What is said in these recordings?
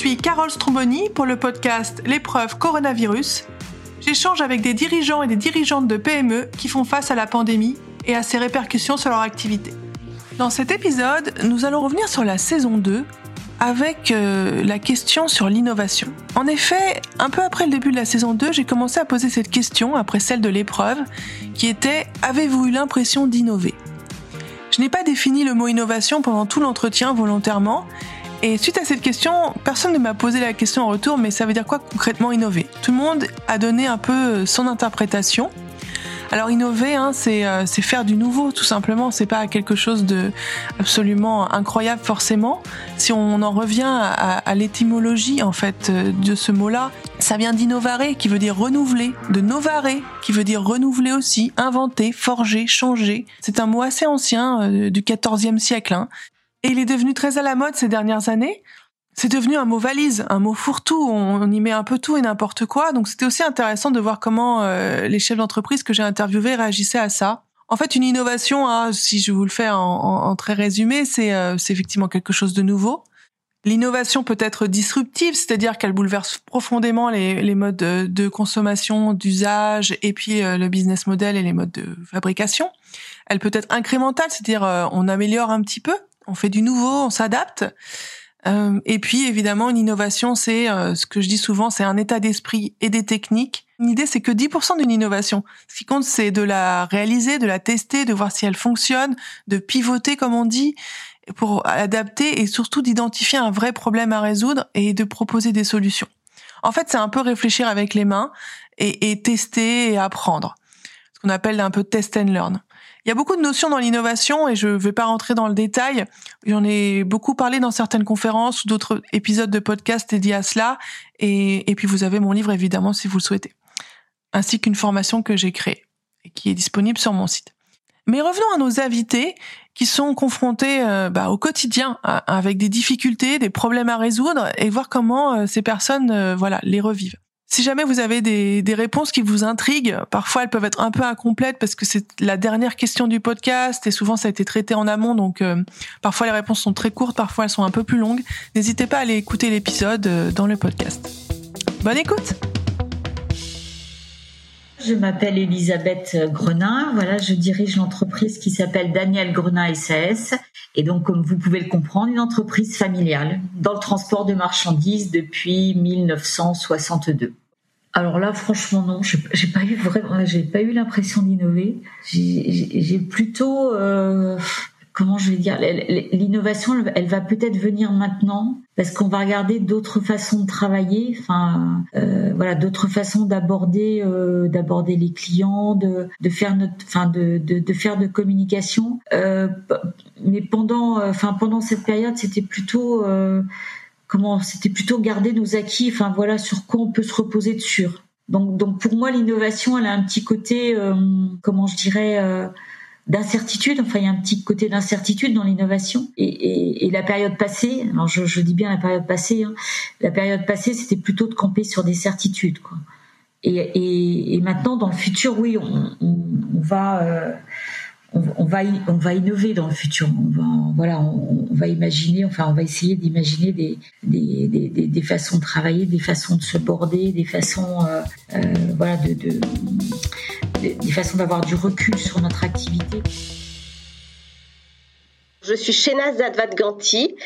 suis Carole Stromboni pour le podcast L'épreuve coronavirus. J'échange avec des dirigeants et des dirigeantes de PME qui font face à la pandémie et à ses répercussions sur leur activité. Dans cet épisode, nous allons revenir sur la saison 2 avec euh, la question sur l'innovation. En effet, un peu après le début de la saison 2, j'ai commencé à poser cette question, après celle de l'épreuve, qui était Avez-vous eu l'impression d'innover? Je n'ai pas défini le mot innovation pendant tout l'entretien volontairement, et suite à cette question, personne ne m'a posé la question en retour, mais ça veut dire quoi concrètement innover? Tout le monde a donné un peu son interprétation. Alors innover, hein, euh, c'est faire du nouveau, tout simplement. C'est pas quelque chose de absolument incroyable forcément. Si on en revient à, à l'étymologie en fait euh, de ce mot-là, ça vient d'innovare, qui veut dire renouveler, de novare, qui veut dire renouveler aussi, inventer, forger, changer. C'est un mot assez ancien euh, du XIVe siècle. Hein. Et il est devenu très à la mode ces dernières années. C'est devenu un mot valise, un mot fourre-tout. On, y met un peu tout et n'importe quoi. Donc c'était aussi intéressant de voir comment euh, les chefs d'entreprise que j'ai interviewés réagissaient à ça. En fait, une innovation, hein, si je vous le fais en, très résumé, euh, c'est effectivement quelque chose de nouveau. L'innovation peut être disruptive, c'est-à-dire qu'elle bouleverse profondément les, modes de, consommation, d'usage, et puis euh, le business model et les modes de fabrication. Elle peut être incrémentale, c'est-à-dire on améliore un petit peu on fait du nouveau, on s'adapte. Euh, et puis évidemment, une innovation, c'est euh, ce que je dis souvent, c'est un état d'esprit et des techniques. L'idée, c'est que 10% d'une innovation. Ce qui compte, c'est de la réaliser, de la tester, de voir si elle fonctionne, de pivoter, comme on dit, pour adapter et surtout d'identifier un vrai problème à résoudre et de proposer des solutions. En fait, c'est un peu réfléchir avec les mains et, et tester et apprendre. Ce qu'on appelle un peu test and learn. Il y a beaucoup de notions dans l'innovation et je ne vais pas rentrer dans le détail. J'en ai beaucoup parlé dans certaines conférences ou d'autres épisodes de podcast dédiés à cela. Et, puis vous avez mon livre évidemment si vous le souhaitez, ainsi qu'une formation que j'ai créée et qui est disponible sur mon site. Mais revenons à nos invités qui sont confrontés euh, bah, au quotidien avec des difficultés, des problèmes à résoudre et voir comment euh, ces personnes euh, voilà les revivent. Si jamais vous avez des, des, réponses qui vous intriguent, parfois elles peuvent être un peu incomplètes parce que c'est la dernière question du podcast et souvent ça a été traité en amont, donc euh, parfois les réponses sont très courtes, parfois elles sont un peu plus longues. N'hésitez pas à aller écouter l'épisode euh, dans le podcast. Bonne écoute je m'appelle Elisabeth Grenin. Voilà, je dirige l'entreprise qui s'appelle Daniel Grenin SAS. Et donc, comme vous pouvez le comprendre, une entreprise familiale dans le transport de marchandises depuis 1962. Alors là, franchement, non, j'ai pas eu vraiment, j'ai pas eu l'impression d'innover. J'ai plutôt, euh, comment je vais dire, l'innovation, elle va peut-être venir maintenant parce qu'on va regarder d'autres façons de travailler, enfin, euh, voilà, d'autres façons d'aborder, euh, d'aborder les clients, de, de faire notre, enfin, de, de, de, faire de communication. Euh, mais pendant, enfin, pendant cette période, c'était plutôt euh, comment c'était plutôt garder nos acquis, enfin voilà sur quoi on peut se reposer dessus. Donc, donc pour moi, l'innovation, elle a un petit côté, euh, comment je dirais, euh, d'incertitude. Enfin, il y a un petit côté d'incertitude dans l'innovation. Et, et, la période passée, alors je, dis bien la période passée, hein, la période passée, c'était plutôt de camper sur des certitudes, quoi. Et, et maintenant, dans le futur, oui, on va euh, on, va on va innover dans le futur. On va voilà, on, va imaginer, enfin on va essayer d'imaginer des des, des, des, façons de travailler, des façons de se border, des façons euh, euh, voilà de, de, des façons d'avoir du recul sur notre activité. Je suis Shenaz Zadvat-Ganti,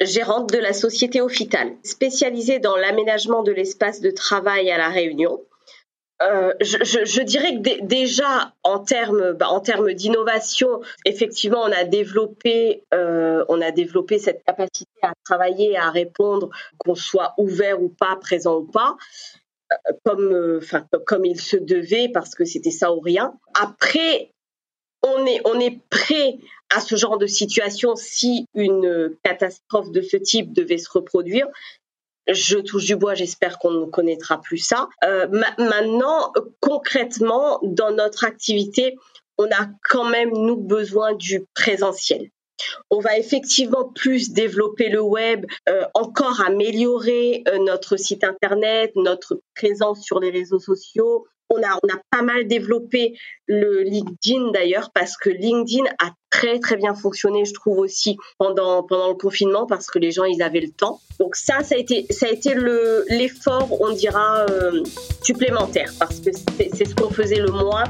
gérante de la société Ophital, spécialisée dans l'aménagement de l'espace de travail à La Réunion. Euh, je, dirais que déjà en termes bah, en termes d'innovation, effectivement, on a développé euh, on a développé cette capacité à travailler, à répondre, qu'on soit ouvert ou pas, présent ou pas, euh, comme enfin comme il se devait parce que c'était ça ou rien. Après, on est on est prêt à ce genre de situation si une catastrophe de ce type devait se reproduire je touche du bois, j'espère qu'on ne connaîtra plus ça. Euh, maintenant, concrètement, dans notre activité, on a quand même, nous, besoin du présentiel. On va effectivement plus développer le web, euh, encore améliorer euh, notre site internet, notre présence sur les réseaux sociaux, On a, on a pas mal développé le LinkedIn d'ailleurs parce que LinkedIn a très très bien fonctionné, je trouve aussi pendant pendant le confinement parce que les gens ils avaient le temps. Donc ça, ça a été ça a été le l'effort, on dira euh, supplémentaire parce que c'est ce qu'on faisait le moins.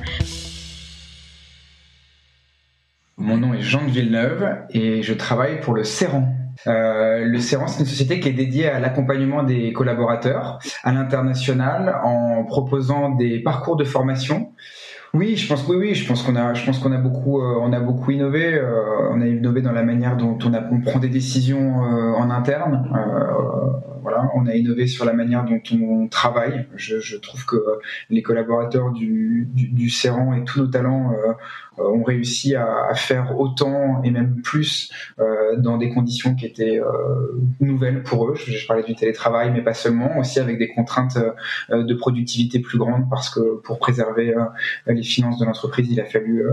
Mon nom est Jean de Villeneuve et je travaille pour le Serran. Euh, le Serran, c'est une société qui est dédiée à l'accompagnement des collaborateurs à l'international en proposant des parcours de formation. Oui, je pense oui, oui, je pense qu'on a, je pense qu'on a beaucoup, euh, on a beaucoup innové. Euh, on a innové dans la manière dont on, a, on prend des décisions en interne. Voilà, on a innové sur la manière dont on travaille. Je, je trouve que les collaborateurs du, du, du et tous nos talents euh, ont réussi à, faire autant et même plus euh, dans des conditions qui étaient euh, nouvelles pour eux. Je, parlais du télétravail, mais pas seulement, aussi avec des contraintes de productivité plus grandes parce que pour préserver les finances de l'entreprise, il a fallu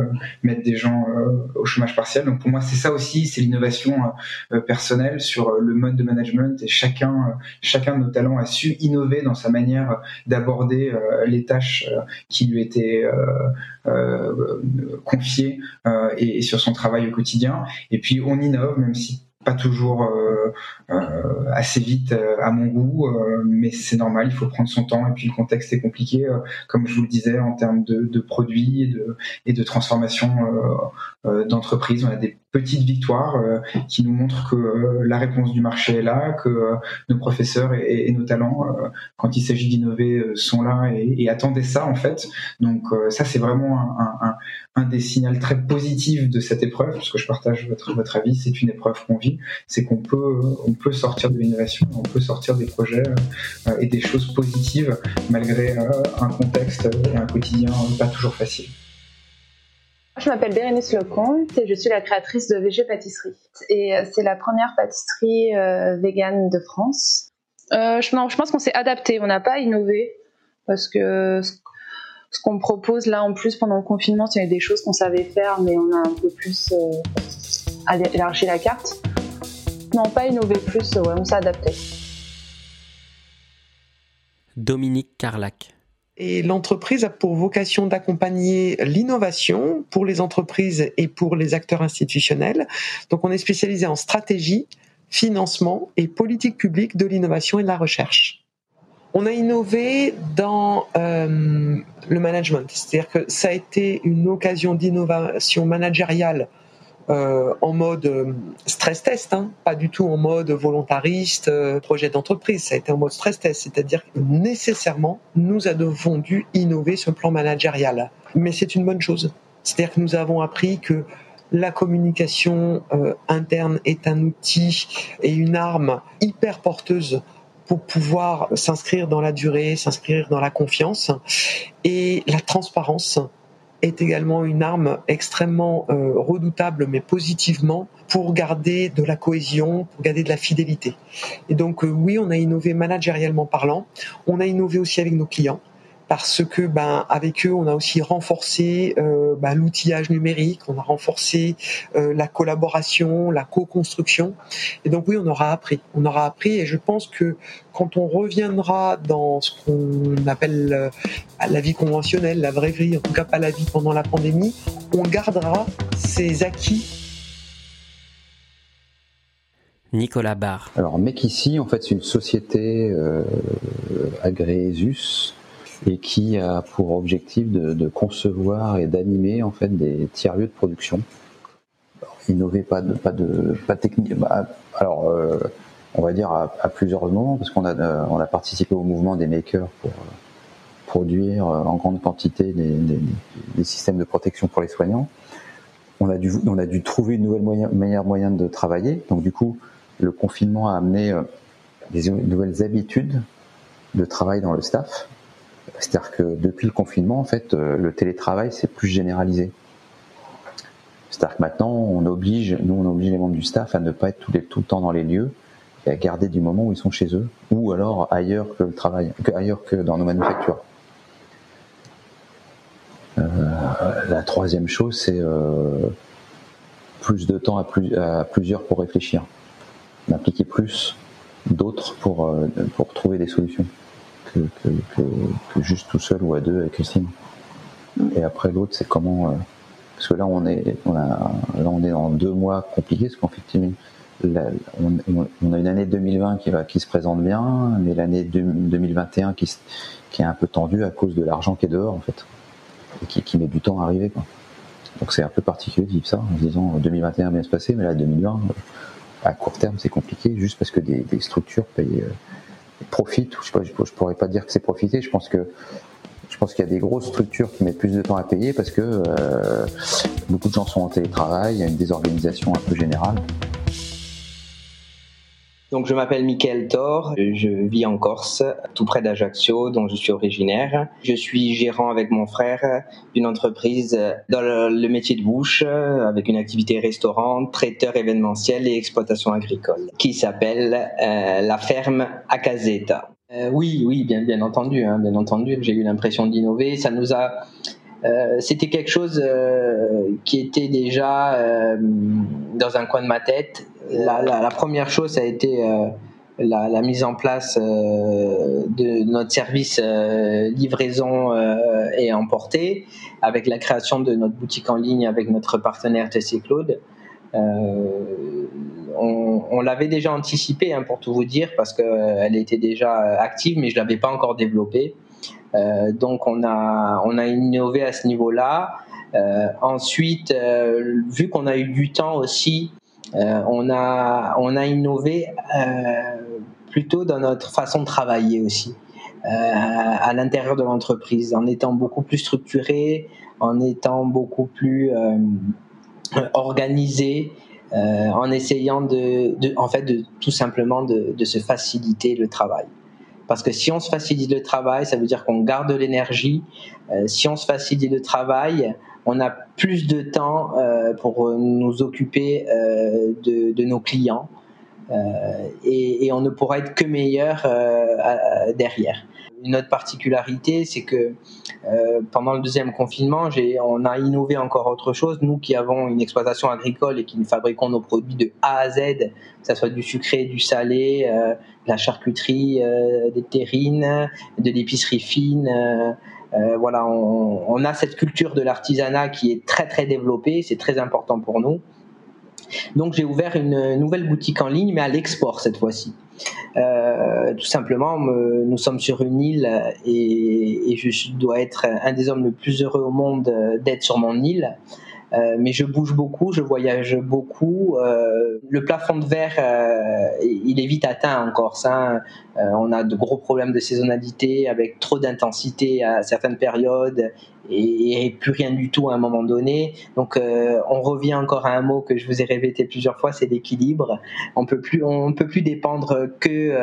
mettre des gens au chômage partiel. Donc pour moi, c'est ça aussi, c'est l'innovation personnelle sur le mode de management et chacun, chacun de nos talents a su innover dans sa manière d'aborder les tâches qui lui étaient euh, et, sur son travail au quotidien. Et puis on innove, même si pas toujours euh, euh, assez vite à mon goût, mais c'est normal, il faut prendre son temps. Et puis le contexte est compliqué, comme je vous le disais, en termes de, produits et de, et de transformation d'entreprise. On a des petites victoires euh, qui nous montrent que euh, la réponse du marché est là, que euh, nos professeurs et, nos talents, quand il s'agit d'innover, sont là et, attendaient ça en fait. Donc ça, c'est vraiment un, des signaux très positifs de cette épreuve, parce je partage votre, votre avis, c'est une épreuve qu'on vit, c'est qu'on peut, on peut sortir de l'innovation, on peut sortir des projets et des choses positives malgré un contexte et un quotidien pas toujours facile. Je m'appelle Bérénice Lecomte et je suis la créatrice de VG Pâtisserie. Et euh, c'est la première pâtisserie euh, végane de France. Euh, je, je pense qu'on s'est adapté, on n'a pas innové parce que ce, qu'on propose là en plus pendant le confinement, c'est des choses qu'on savait faire, mais on a un peu plus élargi la carte. Non, pas innové plus, ouais, on s'est adapté. Dominique Carlac. Et l'entreprise a pour vocation d'accompagner l'innovation pour les entreprises et pour les acteurs institutionnels. Donc on est spécialisé en stratégie, financement et politique publique de l'innovation et de la recherche. On a innové dans euh, le management, c'est-à-dire que ça a été une occasion d'innovation managériale euh, en mode euh, stress test, hein, pas du tout en mode volontariste, euh, projet d'entreprise. Ça a été en mode stress test, c'est-à-dire que nécessairement, nous avons dû innover ce plan managérial. Mais c'est une bonne chose. C'est-à-dire que nous avons appris que la communication interne est un outil et une arme hyper porteuse pour pouvoir s'inscrire dans la durée, s'inscrire dans la confiance. Et la transparence est également une arme extrêmement euh, redoutable, mais positivement, pour garder de la cohésion, pour garder de la fidélité. Et donc euh, oui, on a innové managériellement parlant, on a innové aussi avec nos clients parce que ben avec eux on a aussi renforcé euh, ben, l'outillage numérique, on a renforcé euh, la collaboration, la co-construction. Et donc oui on aura appris, on aura appris et je pense que quand on reviendra dans ce qu'on appelle euh, la vie conventionnelle, la vraie vie, en tout cas pas la vie pendant la pandémie, on gardera ces acquis. Nicolas Barr. Alors, mec ici, en fait, c'est une société euh, agréée ZUS et qui a pour objectif de, concevoir et d'animer en fait des tiers-lieux de production. innover pas de pas de pas technique. Bah, alors euh, on va dire à, plusieurs moments parce qu'on a euh, on a participé au mouvement des makers pour euh, produire en grande quantité des, systèmes de protection pour les soignants. On a dû on a dû trouver une nouvelle moyen, meilleure moyen de travailler. Donc du coup le confinement a amené des nouvelles habitudes de travail dans le staff c'est-à-dire que depuis le confinement, en fait, euh, le télétravail c'est plus généralisé. C'est-à-dire que maintenant, on oblige, nous, on oblige les membres du staff à ne pas être tout, le temps dans les lieux et à garder du moment où ils sont chez eux, ou alors ailleurs que le travail, ailleurs que dans nos manufactures. Euh, la troisième chose, c'est euh, plus de temps à, à, plusieurs pour réfléchir, d'impliquer plus d'autres pour, pour trouver des solutions. Que, juste tout seul ou à deux avec Christine. Et après l'autre, c'est comment. Euh, parce que là, on est, on là, on est dans deux mois compliqués, parce qu'en fait, on, a une année 2020 qui se présente bien, mais l'année 2021 qui, est un peu tendue à cause de l'argent qui est dehors, en fait, et qui, met du temps à arriver. Donc c'est un peu particulier de vivre ça, en disant 2021 bien se passer, mais là 2020, à court terme, c'est compliqué, juste parce que des, structures payent, euh, profitent. Je, je, pourrais pas dire que c'est profiter. Je pense que je pense qu'il y a des grosses structures qui mettent plus de temps à payer parce que euh, beaucoup de gens sont en télétravail, il y a une désorganisation un peu générale. Donc je m'appelle Mickaël Thor, je vis en Corse, tout près d'Ajaccio, dont je suis originaire. Je suis gérant avec mon frère d'une entreprise dans le, métier de bouche, avec une activité restaurant, traiteur événementiel et exploitation agricole, qui s'appelle euh, la ferme Acazeta. Euh, oui, oui, bien, bien entendu, hein, bien entendu. J'ai eu l'impression d'innover. Ça nous a euh, c'était quelque chose euh, qui était déjà euh, dans un coin de ma tête. La, la, la première chose, a été la, la, mise en place de notre service livraison et emporté, avec la création de notre boutique en ligne avec notre partenaire TC Claude. on, on l'avait déjà anticipé, hein, pour tout vous dire, parce qu'elle était déjà active, mais je l'avais pas encore développée. Euh, donc on a, on a innové à ce niveau-là. Euh, ensuite, euh, vu qu'on a eu du temps aussi, on, a, on a innové plutôt dans notre façon de travailler aussi. à l'intérieur de l'entreprise, en étant beaucoup plus structuré, en étant beaucoup plus organisé, en essayant de, de, en fait, de tout simplement de, de se faciliter le travail. Parce que si on se facilite le travail, ça veut dire qu'on garde l'énergie. Euh, si on se facilite le travail, on a plus de temps euh, pour nous occuper euh, de, de, nos clients. Et, on ne pourra être que meilleur derrière. Une autre particularité, c'est que euh, pendant le deuxième confinement, on a innové encore autre chose. Nous qui avons une exploitation agricole et qui fabriquons nos produits de A à Z, que ce soit du sucré, du salé, euh, de la charcuterie, euh, des terrines, de l'épicerie fine. Euh, voilà, on, a cette culture de l'artisanat qui est très très développée. C'est très important pour nous. Donc j'ai ouvert une nouvelle boutique en ligne, mais à l'export cette fois-ci. Euh, tout simplement, nous sommes sur une île et, et, je dois être un des hommes les plus heureux au monde d'être sur mon île. Euh, mais je bouge beaucoup, je voyage beaucoup. Euh, le plafond de verre, euh, il est vite atteint en Corse. Hein. on a de gros problèmes de saisonnalité avec trop d'intensité à certaines périodes et, plus rien du tout à un moment donné. Donc on revient encore à un mot que je vous ai répété plusieurs fois, c'est l'équilibre. On peut plus, on peut plus dépendre que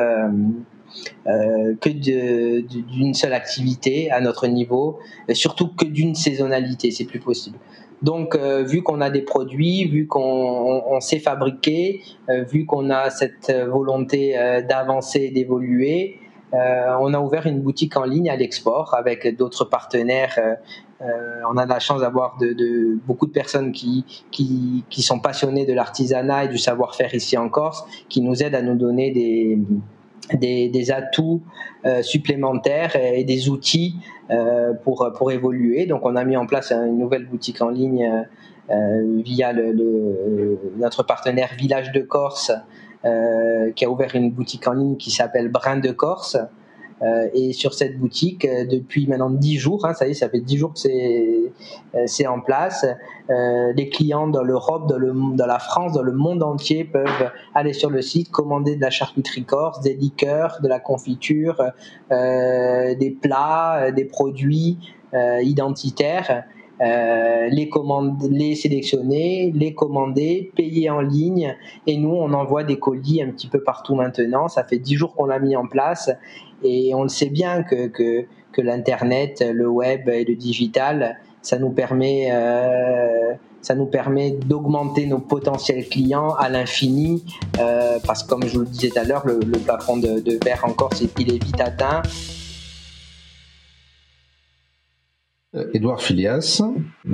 euh, que d'une seule activité à notre niveau, surtout que d'une saisonnalité, c'est plus possible. Donc, euh, vu qu'on a des produits, vu qu'on sait fabriquer, euh, vu qu'on a cette volonté euh, d'avancer, d'évoluer, on a ouvert une boutique en ligne à l'export avec d'autres partenaires. on a la chance d'avoir de, beaucoup de personnes qui, qui, qui sont passionnées de l'artisanat et du savoir-faire ici en Corse, qui nous aident à nous donner des, des, des atouts euh, supplémentaires et, des outils euh, pour, pour évoluer. Donc on a mis en place une nouvelle boutique en ligne euh, via le, le, notre partenaire Village de Corse qui a ouvert une boutique en ligne qui s'appelle Brin de Corse. Euh, et sur cette boutique, euh, depuis maintenant 10 jours, hein, ça y est, ça fait 10 jours que c'est, euh, c'est en place, les clients dans l'Europe, dans, le, dans la France, dans le monde entier peuvent aller sur le site, commander de la charcuterie corse, des liqueurs, de la confiture, des plats, des produits identitaires. Euh, les, commander, les sélectionner, les commander, payer en ligne. Et nous, on envoie des colis un petit peu partout maintenant. Ça fait dix jours qu'on l'a mis en place et on le sait bien que, que, l'Internet, le web et le digital, ça nous permet, euh, ça nous permet d'augmenter nos potentiels clients à l'infini, euh, parce que comme je vous le disais tout à l'heure, le, plafond de, de verre encore, il est vite atteint. Edouard Filias.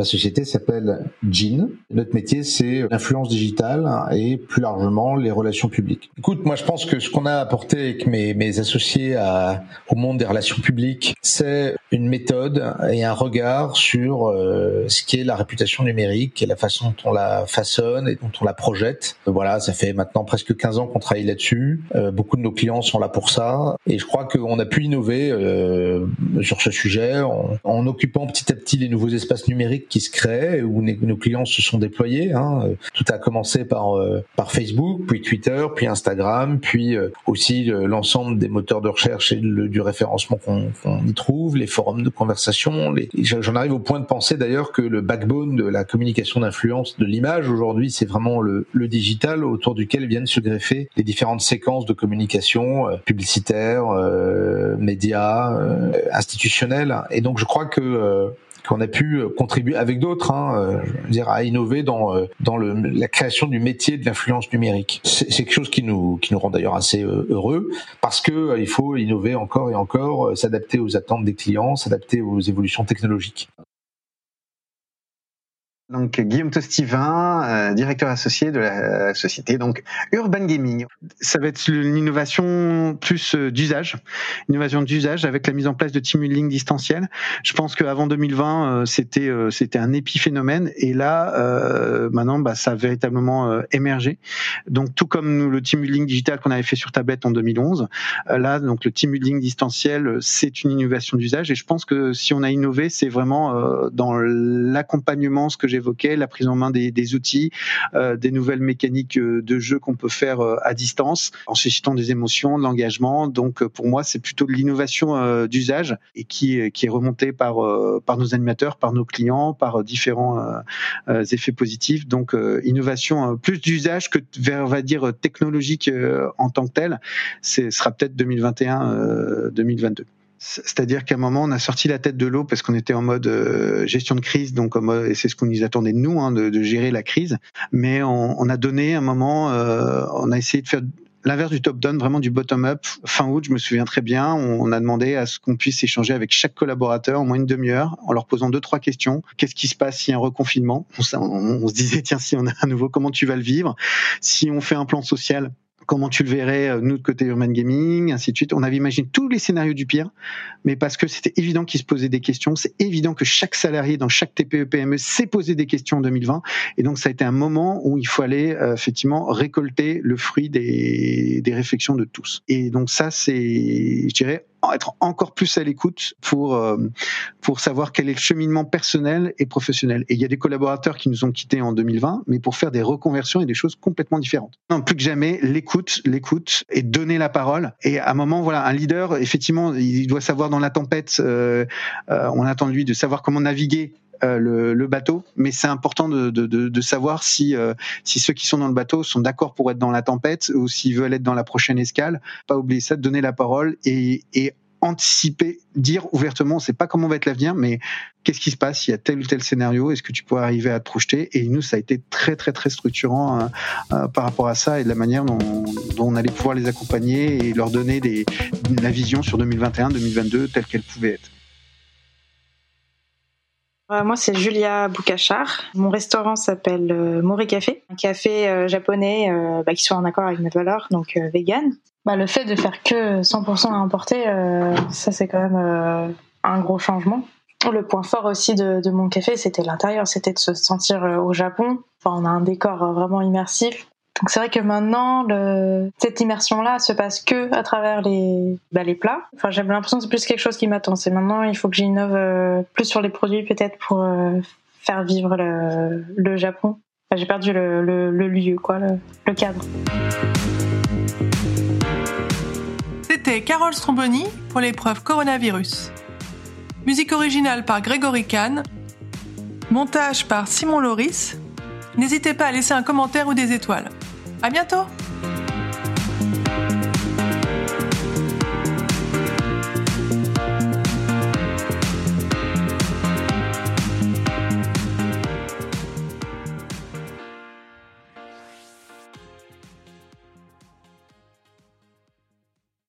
Ma société s'appelle Jean. Notre métier, c'est l'influence digitale et plus largement les relations publiques. Écoute, moi, je pense que ce qu'on a apporté avec mes, mes associés à, au monde des relations publiques, c'est une méthode et un regard sur euh, ce qui est la réputation numérique et la façon dont on la façonne et dont on la projette. Voilà, ça fait maintenant presque 15 ans qu'on travaille là-dessus. Euh, beaucoup de nos clients sont là pour ça et je crois qu'on a pu innover euh, sur ce sujet en, en, occupant petit à petit les nouveaux espaces numériques qui se créent où nos clients se sont déployés. Hein. Tout a commencé par par Facebook, puis Twitter, puis Instagram, puis aussi l'ensemble des moteurs de recherche et du référencement qu'on y trouve, les forums de conversation. Les... J'en arrive au point de penser d'ailleurs que le backbone de la communication d'influence de l'image aujourd'hui, c'est vraiment le, le, digital autour duquel viennent se greffer les différentes séquences de communication euh, publicitaire, euh, médias, euh, institutionnelles. Et donc je crois que euh, qu'on a pu contribuer avec d'autres, hein, veux dire, à innover dans dans le, la création du métier de l'influence numérique. C'est quelque chose qui nous qui nous rend d'ailleurs assez heureux parce que il faut innover encore et encore, s'adapter aux attentes des clients, s'adapter aux évolutions technologiques. Donc Guillaume Tostivin, euh, directeur associé de la société donc Urban Gaming. Ça va être l'innovation plus euh, d'usage, innovation d'usage avec la mise en place de team building distanciel. Je pense qu'avant 2020 euh, c'était euh, c'était un épiphénomène et là euh, maintenant bah, ça a véritablement émergé. Donc tout comme le team building digital qu'on avait fait sur tablette en 2011, là donc le team building distanciel c'est une innovation d'usage et je pense que si on a innové c'est vraiment dans l'accompagnement ce que j'ai évoquait, la prise en main des, outils, euh, des nouvelles mécaniques euh, de jeu qu'on peut faire euh, à distance, en suscitant des émotions, de l'engagement. Donc pour moi, c'est plutôt de l'innovation d'usage et qui, qui est remontée par, par nos animateurs, par nos clients, par différents effets positifs. Donc innovation plus d'usage que on va dire, technologique en tant que tel. Ce sera peut-être 2021-2022. C'est-à-dire qu'à un moment, on a sorti la tête de l'eau parce qu'on était en mode euh, gestion de crise, donc et c'est ce qu'on nous attendait de nous, hein, de, de, gérer la crise. Mais on, on, a donné un moment, euh, on a essayé de faire l'inverse du top-down, vraiment du bottom-up. Fin août, je me souviens très bien, on, a demandé à ce qu'on puisse échanger avec chaque collaborateur en moins une demi-heure en leur posant deux, trois questions. Qu'est-ce qui se passe s'il y a un reconfinement? On, on, on se disait, tiens, si on a un nouveau, comment tu vas le vivre? Si on fait un plan social, comment tu le verrais, euh, nous de côté Urban Gaming, ainsi de suite. On avait imaginé tous les scénarios du pire, mais parce que c'était évident qu'ils se posaient des questions, c'est évident que chaque salarié dans chaque TPE PME s'est posé des questions en 2020, et donc ça a été un moment où il fallait euh, effectivement récolter le fruit des, des réflexions de tous. Et donc ça, c'est, je dirais, être encore plus à l'écoute pour euh, pour savoir quel est le cheminement personnel et professionnel. Et il y a des collaborateurs qui nous ont quittés en 2020, mais pour faire des reconversions et des choses complètement différentes. Non, plus que jamais, l'écoute, l'écoute et donner la parole. Et à un moment, voilà, un leader, effectivement, il doit savoir dans la tempête. Euh, euh, on attend de lui de savoir comment naviguer euh, le, le, bateau, mais c'est important de, de, de, savoir si, euh, si ceux qui sont dans le bateau sont d'accord pour être dans la tempête ou s'ils veulent être dans la prochaine escale. Pas oublier ça, donner la parole et, et anticiper, dire ouvertement, sait pas comment va être l'avenir, mais qu'est-ce qui se passe? S'il y a tel ou tel scénario Est-ce que tu pourrais arriver à te projeter? Et nous, ça a été très très très structurant euh, euh, par rapport à ça et de la manière dont, dont, on allait pouvoir les accompagner et leur donner des, la vision sur 2021-2022 telle qu'elle pouvait être. Euh, moi, c'est Julia Boukachar. Mon restaurant s'appelle euh, Mori Café, un café euh, japonais bah, qui soit en accord avec notre valeur, donc vegan. Bah, le fait de faire que 100% à importer, ça c'est quand même un gros changement. Le point fort aussi de, de mon café, c'était l'intérieur, c'était de se sentir au Japon. Enfin, on a un décor vraiment immersif. Donc c'est vrai que maintenant, cette immersion-là se passe que à travers les, bah, les plats. Enfin, j'ai l'impression que c'est plus quelque chose qui m'attend. C'est maintenant, il faut que j'innove euh, plus sur les produits peut-être pour euh, faire vivre le, le Japon. J'ai perdu le, le, le, lieu, quoi, le, cadre. C'était Carole Stromboni pour l'épreuve coronavirus. Musique originale par Grégory Kahn. Montage par Simon Loris. N'hésitez pas à laisser un commentaire ou des étoiles. À bientôt